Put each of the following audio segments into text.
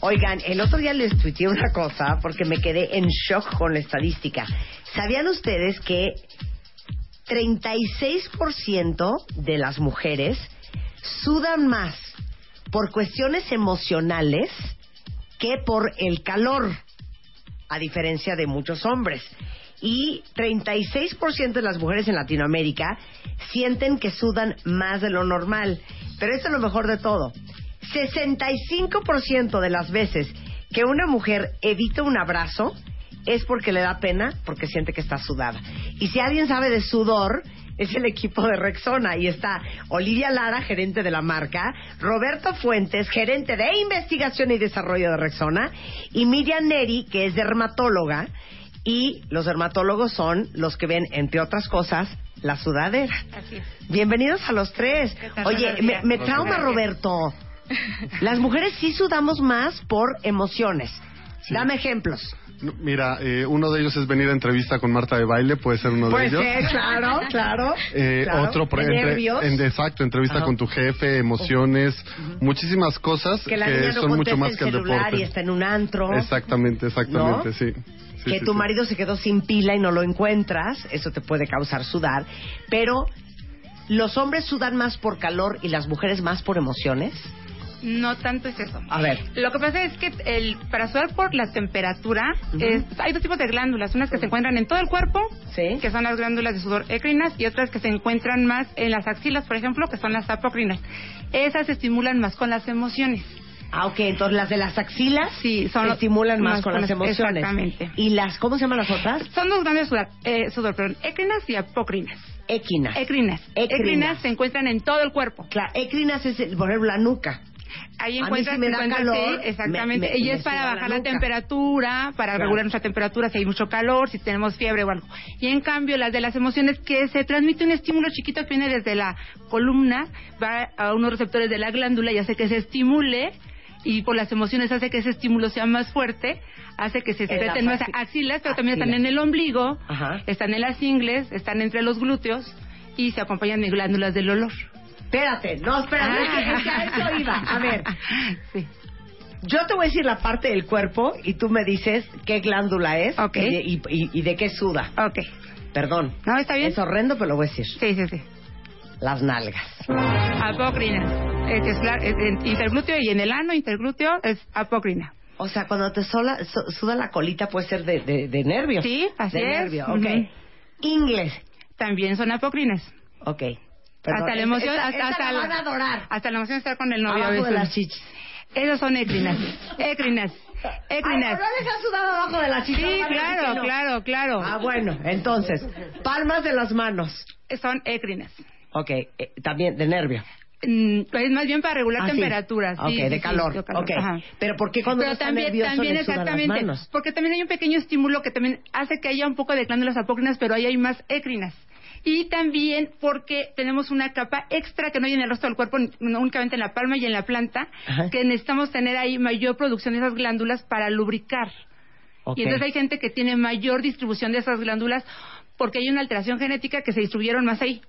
Oigan, el otro día les tuiteé una cosa porque me quedé en shock con la estadística. ¿Sabían ustedes que 36% de las mujeres sudan más por cuestiones emocionales que por el calor, a diferencia de muchos hombres? Y 36% de las mujeres en Latinoamérica sienten que sudan más de lo normal. Pero esto es lo mejor de todo. 65% de las veces que una mujer evita un abrazo es porque le da pena, porque siente que está sudada. Y si alguien sabe de sudor, es el equipo de Rexona. Y está Olivia Lara, gerente de la marca, Roberto Fuentes, gerente de investigación y desarrollo de Rexona, y Miriam Neri, que es dermatóloga. Y los dermatólogos son los que ven, entre otras cosas, la sudadera. Así es. Bienvenidos a los tres. Oye, me, me trauma días. Roberto. Las mujeres sí sudamos más por emociones. Dame ejemplos. No, Mira, eh, uno de ellos es venir a entrevista con Marta de Baile, puede ser uno de ellos. claro, claro. Eh, claro. Otro, por en- exacto, entrevista Ajá. con tu jefe, emociones, muchísimas cosas que la niña no son mucho más el que el deporte. y está en un antro. Exactamente, exactamente, ¿No? sí. Sí, que sí, tu sí. marido se quedó sin pila y no lo encuentras, eso te puede causar sudar. Pero, ¿los hombres sudan más por calor y las mujeres más por emociones? No tanto es eso. A ver. Lo que pasa es que el, para sudar por la temperatura, es- hay dos tipos de glándulas. Unas que se encuentran en todo el cuerpo, Sí. que son las glándulas de sudor écrinas, y otras que se encuentran más en las axilas, por ejemplo, que son las apocrinas. Esas se estimulan más con las emociones. Ah, ok, entonces las de las axilas Sí, son se estimulan más, más con con las emociones. exactamente. ¿Y las, cómo se llaman las otras? Son dos grandes sudor, eh, sudor perdón, écrinas y apócrinas. Équinas. Écrinas. Écrinas. Écrinas se encuentran en todo el cuerpo. Claro, écrinas es, el- por ejemplo, la nuca. Ahí encuentras, si me da encuentras- calor, sí, exactamente. me- me es para la bajar la, temperatura, para Claro. regular nuestra temperatura si hay mucho calor, si tenemos fiebre o algo. Y en cambio, las de las emociones, que se transmite un estímulo chiquito que viene desde la columna, va a unos receptores de la glándula y hace que se estimule. Y por las emociones hace que ese estímulo sea más fuerte, hace que se En secreten más axi- axilas, pero también están en el ombligo, Ajá. están en las ingles, están entre los glúteos y se acompañan de glándulas del olor. Espérate, no, espérate, es que- a eso iba. A ver, Sí. yo te voy a decir la parte del cuerpo y tú me dices qué glándula es Ok. y, de, y- y- y de qué suda. Ok. Perdón. ¿No? ¿Está bien? Es horrendo, pero lo voy a decir. Sí, sí, sí. Las nalgas. Apócrina. Es, es la- es en interglúteo y en el ano interglúteo es apócrina. O sea, cuando te sola- su- suda la colita puede ser de, de, de nervios. Sí, así de es. nervio, Ujú. ok. Inglés, También son apócrinas. ok. Perdón, hasta la emoción, esa- hasta, esa hasta la van a adorar. Hasta la emoción de estar con el novio. Abajo de las chichis. Esas son écrinas. Écrinas. Ay, Écrinas. ¿no les ha sudado abajo de las chichis? Sí, claro, no. claro, claro. Ah, bueno, entonces, palmas de las manos. Son écrinas. Ok, eh, también de nervio. Mm, Es más bien para regular Ah, sí. temperaturas. Ok, sí, de sí, sí, calor. de calor, Ok. ajá. Pero ¿por qué cuando Pero uno está también, nervioso también le sudan las exactamente, manos? porque también hay un pequeño estímulo que también hace que haya un poco de glándulas apócrinas, pero ahí hay más écrinas. Y también porque tenemos una capa extra que no hay en el resto del cuerpo, no únicamente en la palma y en la planta, Ajá. que necesitamos tener ahí mayor producción de esas glándulas para lubricar. Y entonces hay gente que tiene mayor distribución de esas glándulas porque hay una alteración genética que se distribuyeron más ahí.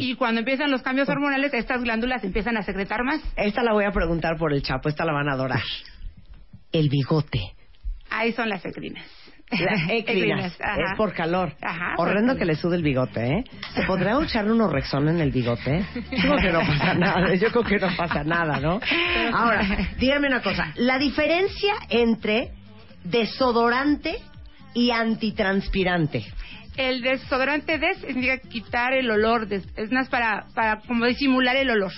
Y cuando empiezan los cambios hormonales, estas glándulas empiezan a secretar más. Esta la voy a preguntar por el Chapo, esta la van a adorar. El bigote. Ahí son las écrinas. La ajá. Es por calor. Ajá, Horrendo que le sude el bigote, ¿eh? ¿Se podrá echarle unos Rexona en el bigote? Yo creo que no pasa nada. Yo creo que no pasa nada, ¿no? Ahora, dígame una cosa. La diferencia entre desodorante y antitranspirante. El desodorante des significa quitar el olor, des- es más para, para como disimular el olor.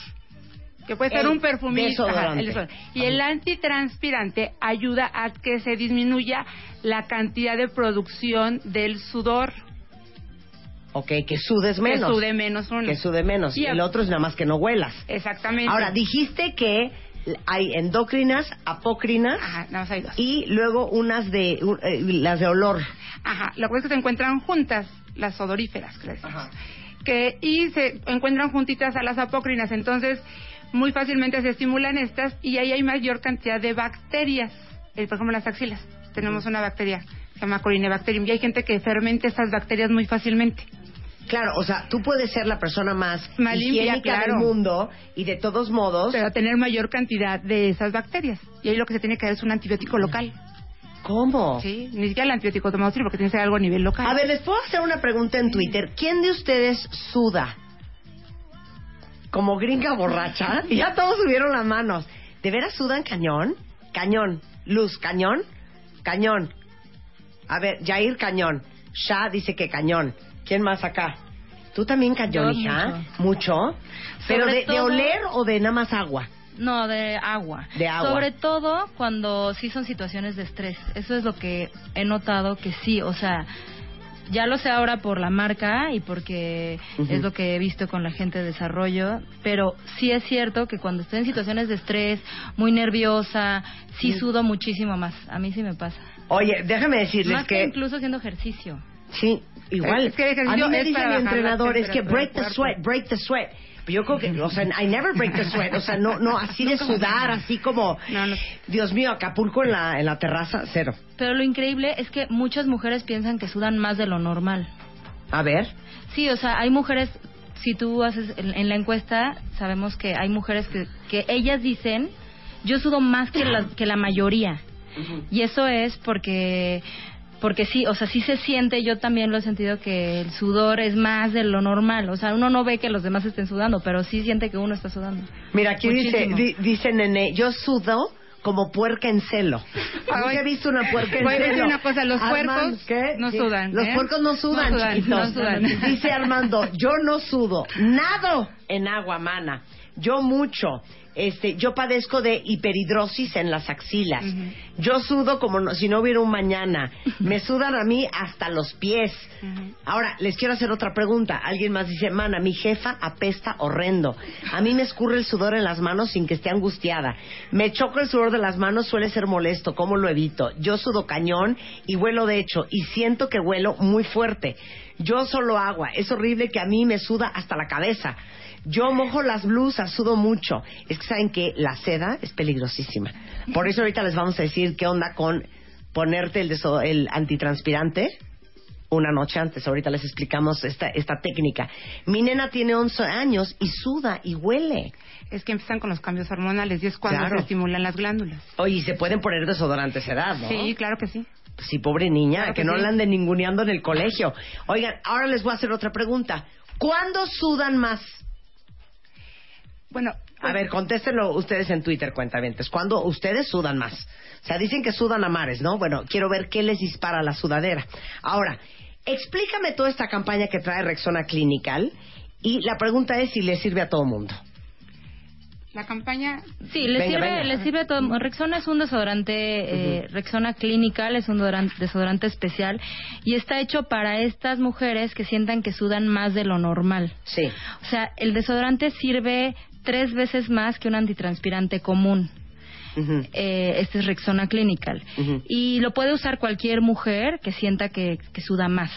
Que puede ser un perfumito. ajá, desodorante. el desodorante. Y el antitranspirante ayuda a que se disminuya la cantidad de producción del sudor. Ok, que sudes menos. Que sude menos uno. Que sude menos. Y el otro es nada más que no huelas. Exactamente. Ahora, dijiste que hay endocrinas, apócrinas Ajá, nada más hay dos. y luego unas de eh, las de olor. Ajá, lo que es que se encuentran juntas, las odoríferas, le decimos. Que, y se encuentran juntitas a las apócrinas, entonces muy fácilmente se estimulan estas y ahí hay mayor cantidad de bacterias. Eh, por ejemplo, en las axilas tenemos una bacteria que se llama Corinebacterium y hay gente que fermenta estas bacterias muy fácilmente. Claro, o sea, tú puedes ser la persona más, Más limpia, claro. del mundo y de todos modos, Pero tener mayor cantidad de esas bacterias. Y ahí lo que se tiene que dar es un antibiótico local. ¿cómo? Sí, ni siquiera el antibiótico tomado porque tiene que ser algo a nivel local. A ver, les puedo hacer una pregunta en Twitter. ¿Quién de ustedes suda? Como gringa borracha. Y ya todos subieron las manos. ¿De veras sudan cañón? Cañón. Luz, cañón. Cañón. A ver, Jair, cañón. Shah dice que cañón. ¿Quién más acá? ¿Tú también cañón, Yo hija? ¿Mucho? ¿Pero de, de oler o de nada más agua? No, de agua. De agua. Sobre todo cuando sí son situaciones de estrés. Eso es lo que he notado que sí, o sea, ya lo sé ahora por la marca y porque Ujú. es lo que he visto con la gente de desarrollo, pero sí es cierto que cuando estoy en situaciones de estrés, muy nerviosa, sí sudo muchísimo más. A mí sí me pasa. Oye, déjame decirles Más que que... incluso haciendo ejercicio. Sí, igual. Es que el a ejercicio mí me es mi entrenador, es que break the sweat, break the sweat. Yo creo que, o sea, I never break the sweat. O sea, no, no, así de sudar, así como, No, no. Dios mío, Acapulco en la, en la terraza, cero. Pero lo increíble es que muchas mujeres piensan que sudan más de lo normal. A ver, Sí, o sea, hay mujeres, si tú haces en, en la encuesta, sabemos que hay mujeres que, que ellas dicen, yo sudo más que la, que la mayoría. Y eso es porque, porque sí, o sea, sí se siente, yo también lo he sentido que el sudor es más de lo normal. O sea, uno no ve que los demás estén sudando, pero sí siente que uno está sudando. mira, aquí dice, di- dice Nene, yo sudo como puerca en celo. Nunca Ay. he visto una puerca en celo. decir una cosa, los puercos ¿qué? no sudan, Los ¿eh? puercos no sudan, No sudan, no sudan. Dice Armando, yo no sudo, nado en agua, mana. Yo mucho. Este, yo padezco de hiperhidrosis en las axilas. Yo sudo como no- si no hubiera un mañana. Me sudan a mí hasta los pies. Ahora, les quiero hacer otra pregunta. Alguien más dice, mana, mi jefa apesta horrendo. A mí me escurre el sudor en las manos sin que esté angustiada. Me choca el sudor de las manos, suele ser molesto. ¿Cómo lo evito? Yo sudo cañón y huelo de hecho. Y siento que huelo muy fuerte. Yo solo agua. Es horrible que a mí me suda hasta la cabeza. Yo mojo las blusas, sudo mucho. Es que saben que la seda es peligrosísima. Por eso ahorita les vamos a decir qué onda con ponerte el, el antitranspirante una noche antes. Ahorita les explicamos esta, esta técnica. Mi nena tiene 11 años y suda y huele. Es que empiezan con los cambios hormonales y es cuando Claro. se estimulan las glándulas. Oye, y se pueden poner desodorante a esa edad, ¿no? Sí, claro que sí. Sí, pobre niña, Claro que, que no sí. la anden ninguneando en el colegio. Oigan, ahora les voy a hacer otra pregunta. ¿Cuándo sudan más? Bueno, A ver, contéstenlo ustedes en Twitter, cuentavientes. ¿Cuándo ustedes sudan más? O sea, dicen que sudan a mares, ¿no? Bueno, quiero ver qué les dispara la sudadera. Ahora, explícame toda esta campaña que trae Rexona Clinical y la pregunta es si le sirve a todo mundo. la campaña Sí, le Venga, sirve, venga. le sirve a todo. Rexona es un desodorante, eh, Rexona Clinical es un desodorante, desodorante especial y está hecho para estas mujeres que sientan que sudan más de lo normal. Sí. O sea, el desodorante sirve tres veces más que un antitranspirante común. Eh, este es Rexona Clinical. Y lo puede usar cualquier mujer que sienta que, que suda más.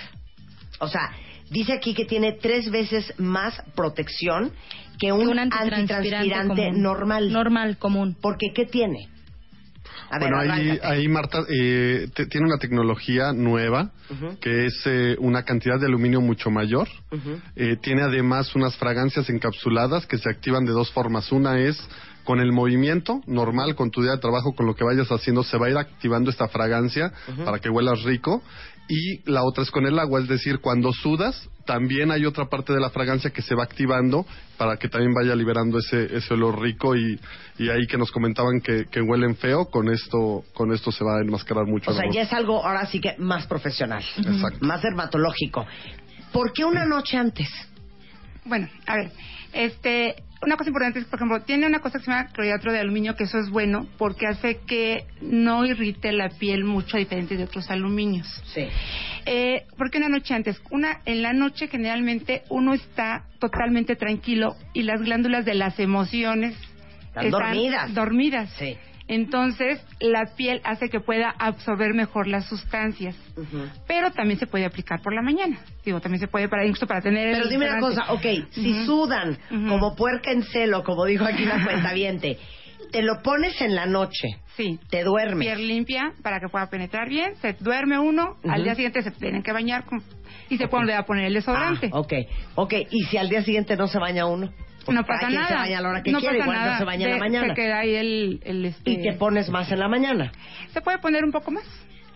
O sea, dice aquí que tiene tres veces más protección que un, antitranspirante, normal. Normal, común. Porque, ¿qué tiene? A ver, bueno, ahí, ahí Marta eh, te- tiene una tecnología nueva que es eh, una cantidad de aluminio mucho mayor. Eh, tiene además unas fragancias encapsuladas que se activan de dos formas. Una es con el movimiento normal, con tu día de trabajo, con lo que vayas haciendo, se va a ir activando esta fragancia para que huelas rico. Y la otra es con el agua, es decir, cuando sudas, también hay otra parte de la fragancia que se va activando para que también vaya liberando ese, ese olor rico y, y ahí que nos comentaban que, que huelen feo, con esto, con esto se va a enmascarar mucho. O sea, ya es algo ahora sí que más profesional, Exacto. más dermatológico. ¿Por qué una noche antes? Bueno, a ver, este, una cosa importante es, por ejemplo, tiene una cosa que se llama clorhidrato de aluminio, que eso es bueno porque hace que no irrite la piel mucho a diferencia de otros aluminios. Sí. Eh, ¿Por qué una noche antes? Una, en la noche generalmente uno está totalmente tranquilo y las glándulas de las emociones Están dormidas. dormidas. Sí. Entonces, la piel hace que pueda absorber mejor las sustancias. Pero también se puede aplicar por la mañana. Digo, también se puede para incluso para tener Pero el dime una cosa, ok, si sudan como puerca en celo, como dijo aquí la cuentaviente, te lo pones en la noche, Sí. te duermes. Piel limpia para que pueda penetrar bien. Se duerme uno. Al día siguiente se tienen que bañar con- y se puede volver a poner el desodorante. Ah, ok, ok. ¿Y si al día siguiente no se baña uno? Pues No pasa nada. se baña a la hora que no quiere, pasa igual nada. no se baña en la mañana. Se queda ahí el, el, este... Y te pones más en la mañana, Se puede poner un poco más.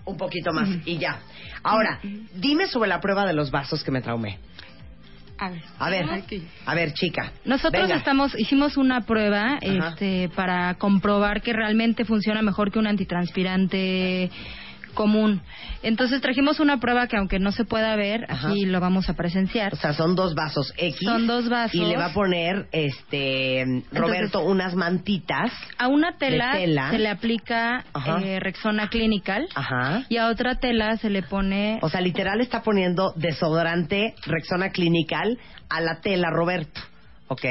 un poquito más, y ya. Ahora, dime sobre la prueba de los vasos que me traumé. A ver. A ver, a ver, chica. Nosotros Venga. estamos, hicimos una prueba Ajá. este, para comprobar que realmente funciona mejor que un antitranspirante común. Entonces trajimos una prueba que aunque no se pueda ver, Ajá. aquí lo vamos a presenciar. O sea, son dos vasos X. Son dos vasos. Y le va a poner, este, Roberto, unas mantitas. A una tela, se le aplica eh, Rexona Clinical Ajá. y a otra tela se le pone O sea, literal está poniendo desodorante Rexona Clinical a la tela, Roberto. ¿Ok?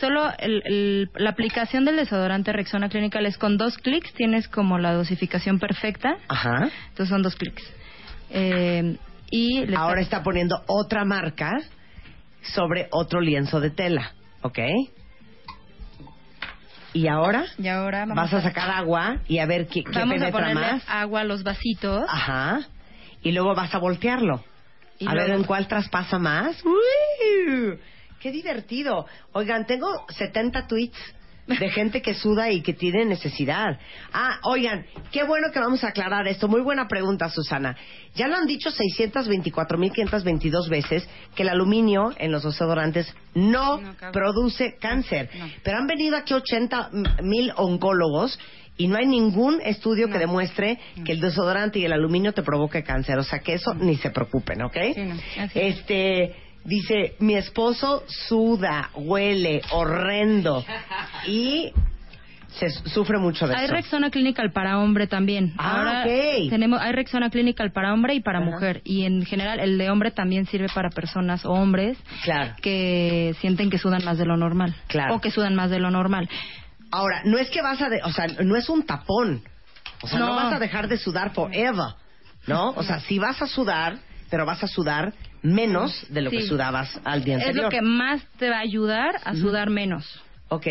Solo el- el- la aplicación del desodorante Rexona Clinical es con dos clics, tienes como la dosificación perfecta. Ajá. Entonces son dos clics. Eh, y Ahora está- está poniendo otra marca sobre otro lienzo de tela. ¿Ok? Y ahora y ahora vamos vas a sacar agua y a ver qué, qué vamos a penetra ponerle más. agua a los vasitos. Ajá. Y luego vas a voltearlo. Y a ver en cuál traspasa más. ¡Uy! ¡Qué divertido! Oigan, tengo 70 tweets de gente que suda y que tiene necesidad. Ah, oigan, qué bueno que vamos a aclarar esto. Muy buena pregunta, Susana. Ya lo han dicho 624.522 veces que el aluminio en los desodorantes no, produce cáncer. No. Pero han venido aquí 80 mil oncólogos y no hay ningún estudio que demuestre que el desodorante y el aluminio te provoque cáncer. O sea que eso ni se preocupen, ¿ok? Sí, no. Así es. Dice mi esposo suda, huele horrendo y se su- sufre mucho de Hay eso. Rexona Clinical para hombre también. Ah, Ahora ok. tenemos hay Rexona Clinical para hombre y para mujer y en general el de hombre también sirve para personas o hombres Claro. que sienten que sudan más de lo normal Claro. o que sudan más de lo normal. Ahora, no es que vas a, de- o sea, no es un tapón. O sea, no. No. vas a dejar de sudar forever, ¿no? O sea, sí vas a sudar, pero vas a sudar menos de lo que sudabas al día Es anterior. lo que más te va a ayudar a sudar menos. Ok.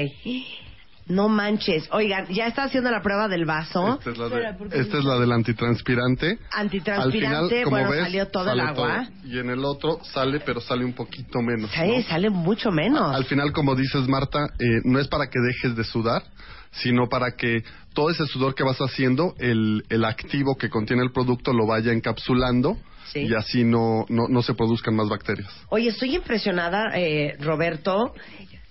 No manches. Oigan, ya está haciendo la prueba del vaso. Esta es la, de- esta es la del antitranspirante. Antitranspirante, Al final, como bueno, ves, salió todo el agua. todo. Y en el otro sale, pero sale un poquito menos. Sí, ¿no? sale mucho menos. Al final, como dices, Marta, eh, no es para que dejes de sudar, sino para que todo ese sudor que vas haciendo, el, el activo que contiene el producto lo vaya encapsulando Sí. y así no, no, no se produzcan más bacterias. Oye, estoy impresionada, eh, Roberto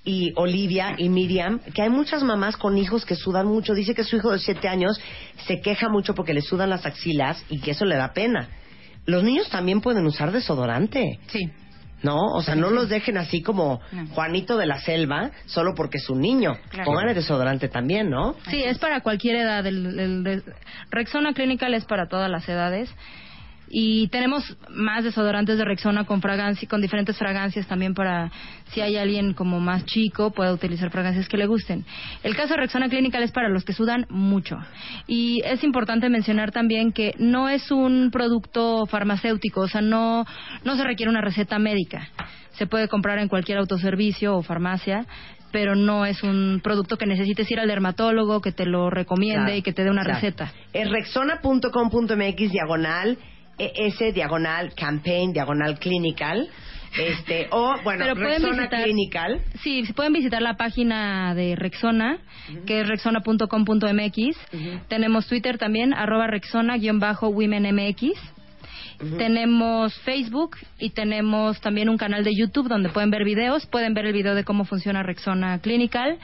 y Olivia y Miriam, que hay muchas mamás con hijos que sudan mucho. Dice que su hijo de siete años se queja mucho porque le sudan las axilas y que eso le da pena. Los niños también pueden usar desodorante, Sí. ¿no? O sea, no los dejen así como. Juanito de la selva, solo porque es un niño. Claro. Pónganle desodorante también, ¿no? Sí, es para cualquier edad. El, el- el Rexona Clinical es para todas las edades. Y tenemos más desodorantes de Rexona con fragancia, con diferentes fragancias también para si hay alguien como más chico pueda utilizar fragancias que le gusten. El caso de Rexona Clinical es para los que sudan mucho. Y es importante mencionar también que no es un producto farmacéutico, o sea, no, no se requiere una receta médica. Se puede comprar en cualquier autoservicio o farmacia, pero no es un producto que necesites ir al dermatólogo, que te lo recomiende Claro, y que te dé una claro. receta. Es rexona.com.mx diagonal ES diagonal campaign diagonal clinical Este, o, bueno, Pero Rexona visitar- Clinical. Sí, pueden visitar la página de Rexona, que es rexona.com.mx. Tenemos Twitter también, arroba rexona-womenmx. Tenemos Facebook y tenemos también un canal de YouTube donde pueden ver videos. Pueden ver el video de cómo funciona Rexona Clinical.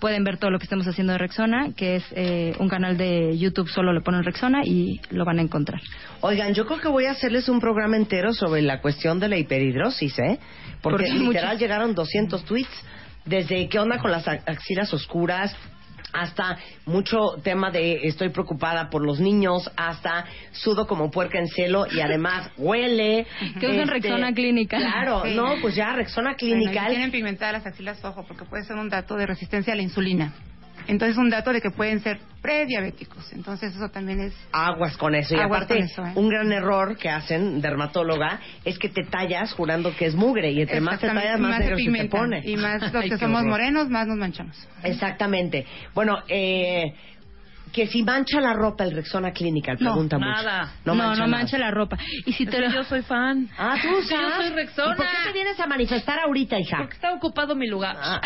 Pueden ver todo lo que estamos haciendo de Rexona, que es eh, un canal de YouTube, solo le ponen Rexona y lo van a encontrar. Oigan, yo creo que voy a hacerles un programa entero sobre la cuestión de la hiperhidrosis, ¿eh? Porque literal llegaron 200 tweets desde qué onda con las axilas oscuras hasta mucho tema de estoy preocupada por los niños, hasta sudo como puerca en celo y además huele. Que usen Rexona Clinical. Claro, Sí. no, pues ya Rexona Bueno, y si Clinical. tienen pigmentadas las axilas, ojo, porque puede ser un dato de resistencia a la insulina. Entonces, un dato de que pueden ser prediabéticos. Entonces, eso también es. aguas con eso. Y Aguas aparte, con eso, ¿eh? un gran error que hacen dermatóloga es que te tallas jurando que es mugre y entre más te tallas, más, se negro se te pone. Y más los que somos horror. morenos, más nos manchamos. Exactamente. Bueno, eh, que si mancha la ropa el Rexona Clinical, No, pregunta mucho. nada. No, no, mancha mancha, nada. la ropa. Y si te lo... yo soy fan. Ah, tú usas. Yo soy Rexona. ¿Y ¿Por qué te vienes a manifestar ahorita, hija? Porque está ocupado mi lugar. Ah,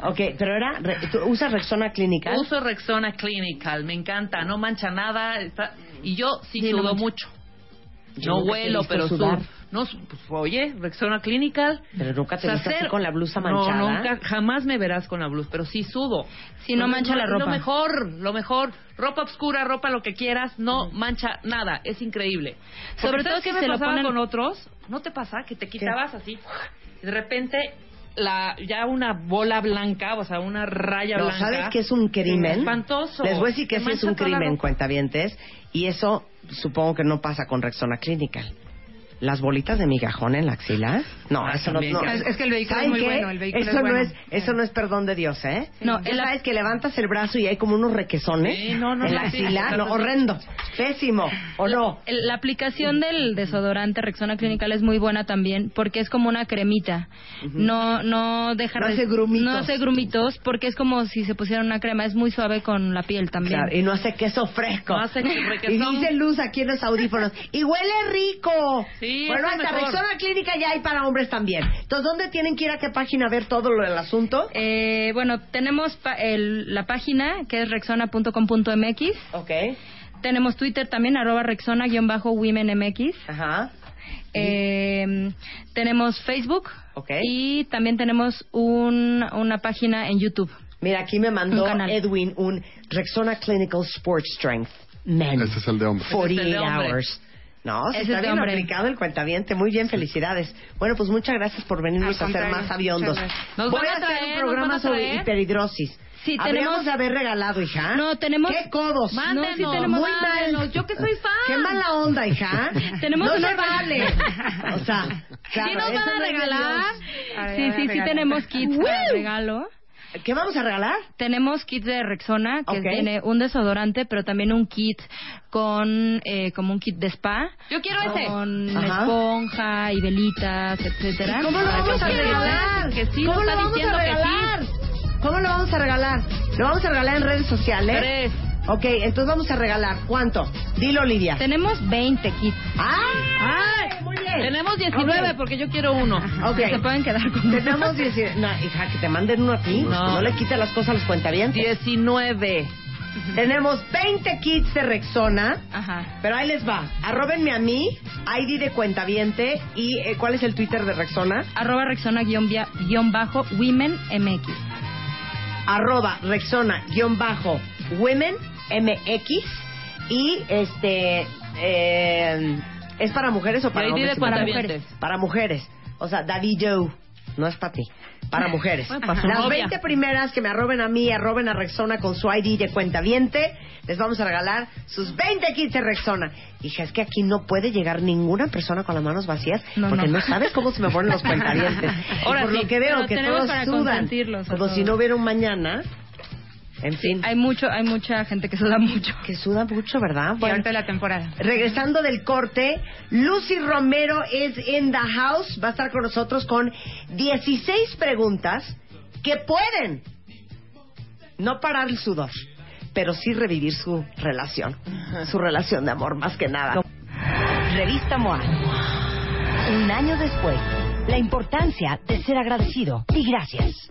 ok, pero era, re- ¿tú usas Rexona Clinical? Uso Rexona Clinical, me encanta, no mancha nada. está- Y yo sí, Sí, no sudo mancha. mucho. Yo no huelo, pero sudar. sudo. No, pues, oye, Rexona Clinical. Pero nunca te viste así con la blusa manchada. No, nunca, jamás me verás con la blusa, pero sí sudo. Si no mancha la es Lo ropa. mejor, lo mejor. Ropa oscura, ropa lo que quieras, no mancha nada. Es increíble. Sobre todo ¿sabes si qué me se lo ponen- con otros? ¿No te pasa que te quitabas así? Y de repente, la, ya una bola blanca, o sea, una raya No, blanca. ¿sabes qué es un crimen? Espantoso. Les voy a decir que sí es un crimen, ropa. cuentavientes, y eso supongo que no pasa con Rexona Clinical. Las bolitas de migajón en la axila. No, Ah, eso no, también, no. que- Es- es que el vehículo ¿Saben es muy qué? bueno, el vehículo eso es no es, eso no es perdón de Dios, ¿eh? No, el- sabes que levantas el brazo y hay como unos requesones Sí, no, no, en no, la sí, axila. sí, no, horrendo, pésimo, ¿o no? El- La aplicación del desodorante Rexona Clinical es muy buena también porque es como una cremita. No no deja No hace grumitos. No hace grumitos porque es como si se pusiera una crema, es muy suave con la piel también. Claro, y no hace queso fresco. No hace que- y dice Luz aquí en los audífonos. Y huele rico. Sí, bueno, es hasta mejor. Rexona Clínica ya hay para hombres también. Entonces, ¿dónde tienen que ir a qué página a ver todo lo del asunto? Eh, bueno, tenemos pa- el- la página que es rexona.com.mx. Ok. Tenemos Twitter también, arroba rexona-womenmx. Ajá. Eh, tenemos Facebook. Ok. Y también tenemos un- una página en YouTube. Mira, aquí me mandó Un. Edwin un Rexona Clinical Sport Strength Men. Ese es el de hombre. 48 Ese es el de hombre. hours. No, Ese está bien hombre. aplicado el cuentaviente. Muy bien, felicidades. Bueno, pues muchas gracias por venirnos a hacer más aviondos. Nos Voy van a a hacer traer, un programa sobre traer. hiperhidrosis. Sí, Habríamos tenemos- de haber regalado, hija. No, tenemos- ¿Qué codos? Mándenos, No, sí tenemos- Muy mándenos. mal. Yo que soy fan. Qué mala onda, hija. Tenemos no una- se vale. O sea, claro, ¿Qué nos van a regalar? A ver, Sí, sí, sí tenemos kits para regalo. ¿Qué vamos a regalar? Tenemos kits de Rexona que tiene un desodorante, pero también un kit con eh, como un kit de spa. Yo quiero ese. Con Ajá. esponja y velitas, etcétera. ¿Y ¿Cómo lo vamos que a regalar? que sí, ¿Cómo lo está vamos a diciendo que regalar? ¿Cómo lo vamos a regalar? ¿Lo vamos a regalar en redes sociales? Tres. Ok, entonces vamos a regalar. ¿Cuánto? Dilo, Olivia. Tenemos 20 kits. ¡Ay! Muy bien. Tenemos 19 Ok. porque yo quiero uno. Ok. Se pueden quedar con Tenemos 19. No, hija, que te manden uno a ti. No. No, le quites las cosas a los cuentavientes. 19. Tenemos 20 kits de Rexona. Ajá. Pero ahí les va. Arróbenme a mí, ID de cuentaviente. ¿Y eh, cuál es el Twitter de Rexona? Arroba Rexona guion, via- guion bajo Women MX. arroba Rexona guion bajo Women MX y este eh, es para mujeres o para hombres para mujeres. Para mujeres. O sea David Joe no es para ti para mujeres. Bueno, para su las novia. 20 primeras que me arroben a mí arroben a Rexona con su ID de cuentaviente les vamos a regalar sus 20 kits de Rexona. Hija es que aquí no puede llegar ninguna persona con las manos vacías No, porque no. no. sabes cómo se me ponen los cuentavientes. Ahora por sí, lo que veo que todos sudan como si no hubiera un mañana en fin, Hay mucho, hay mucha gente que suda mucho. que suda mucho, ¿verdad? Bueno, ahorita la temporada. regresando del corte, Lucy Romero es in the house, va a estar con nosotros con 16 preguntas que pueden no parar el sudor, pero sí revivir su relación, su relación de amor más que nada. Revista MOA. Un año después, La importancia de ser agradecido y gracias.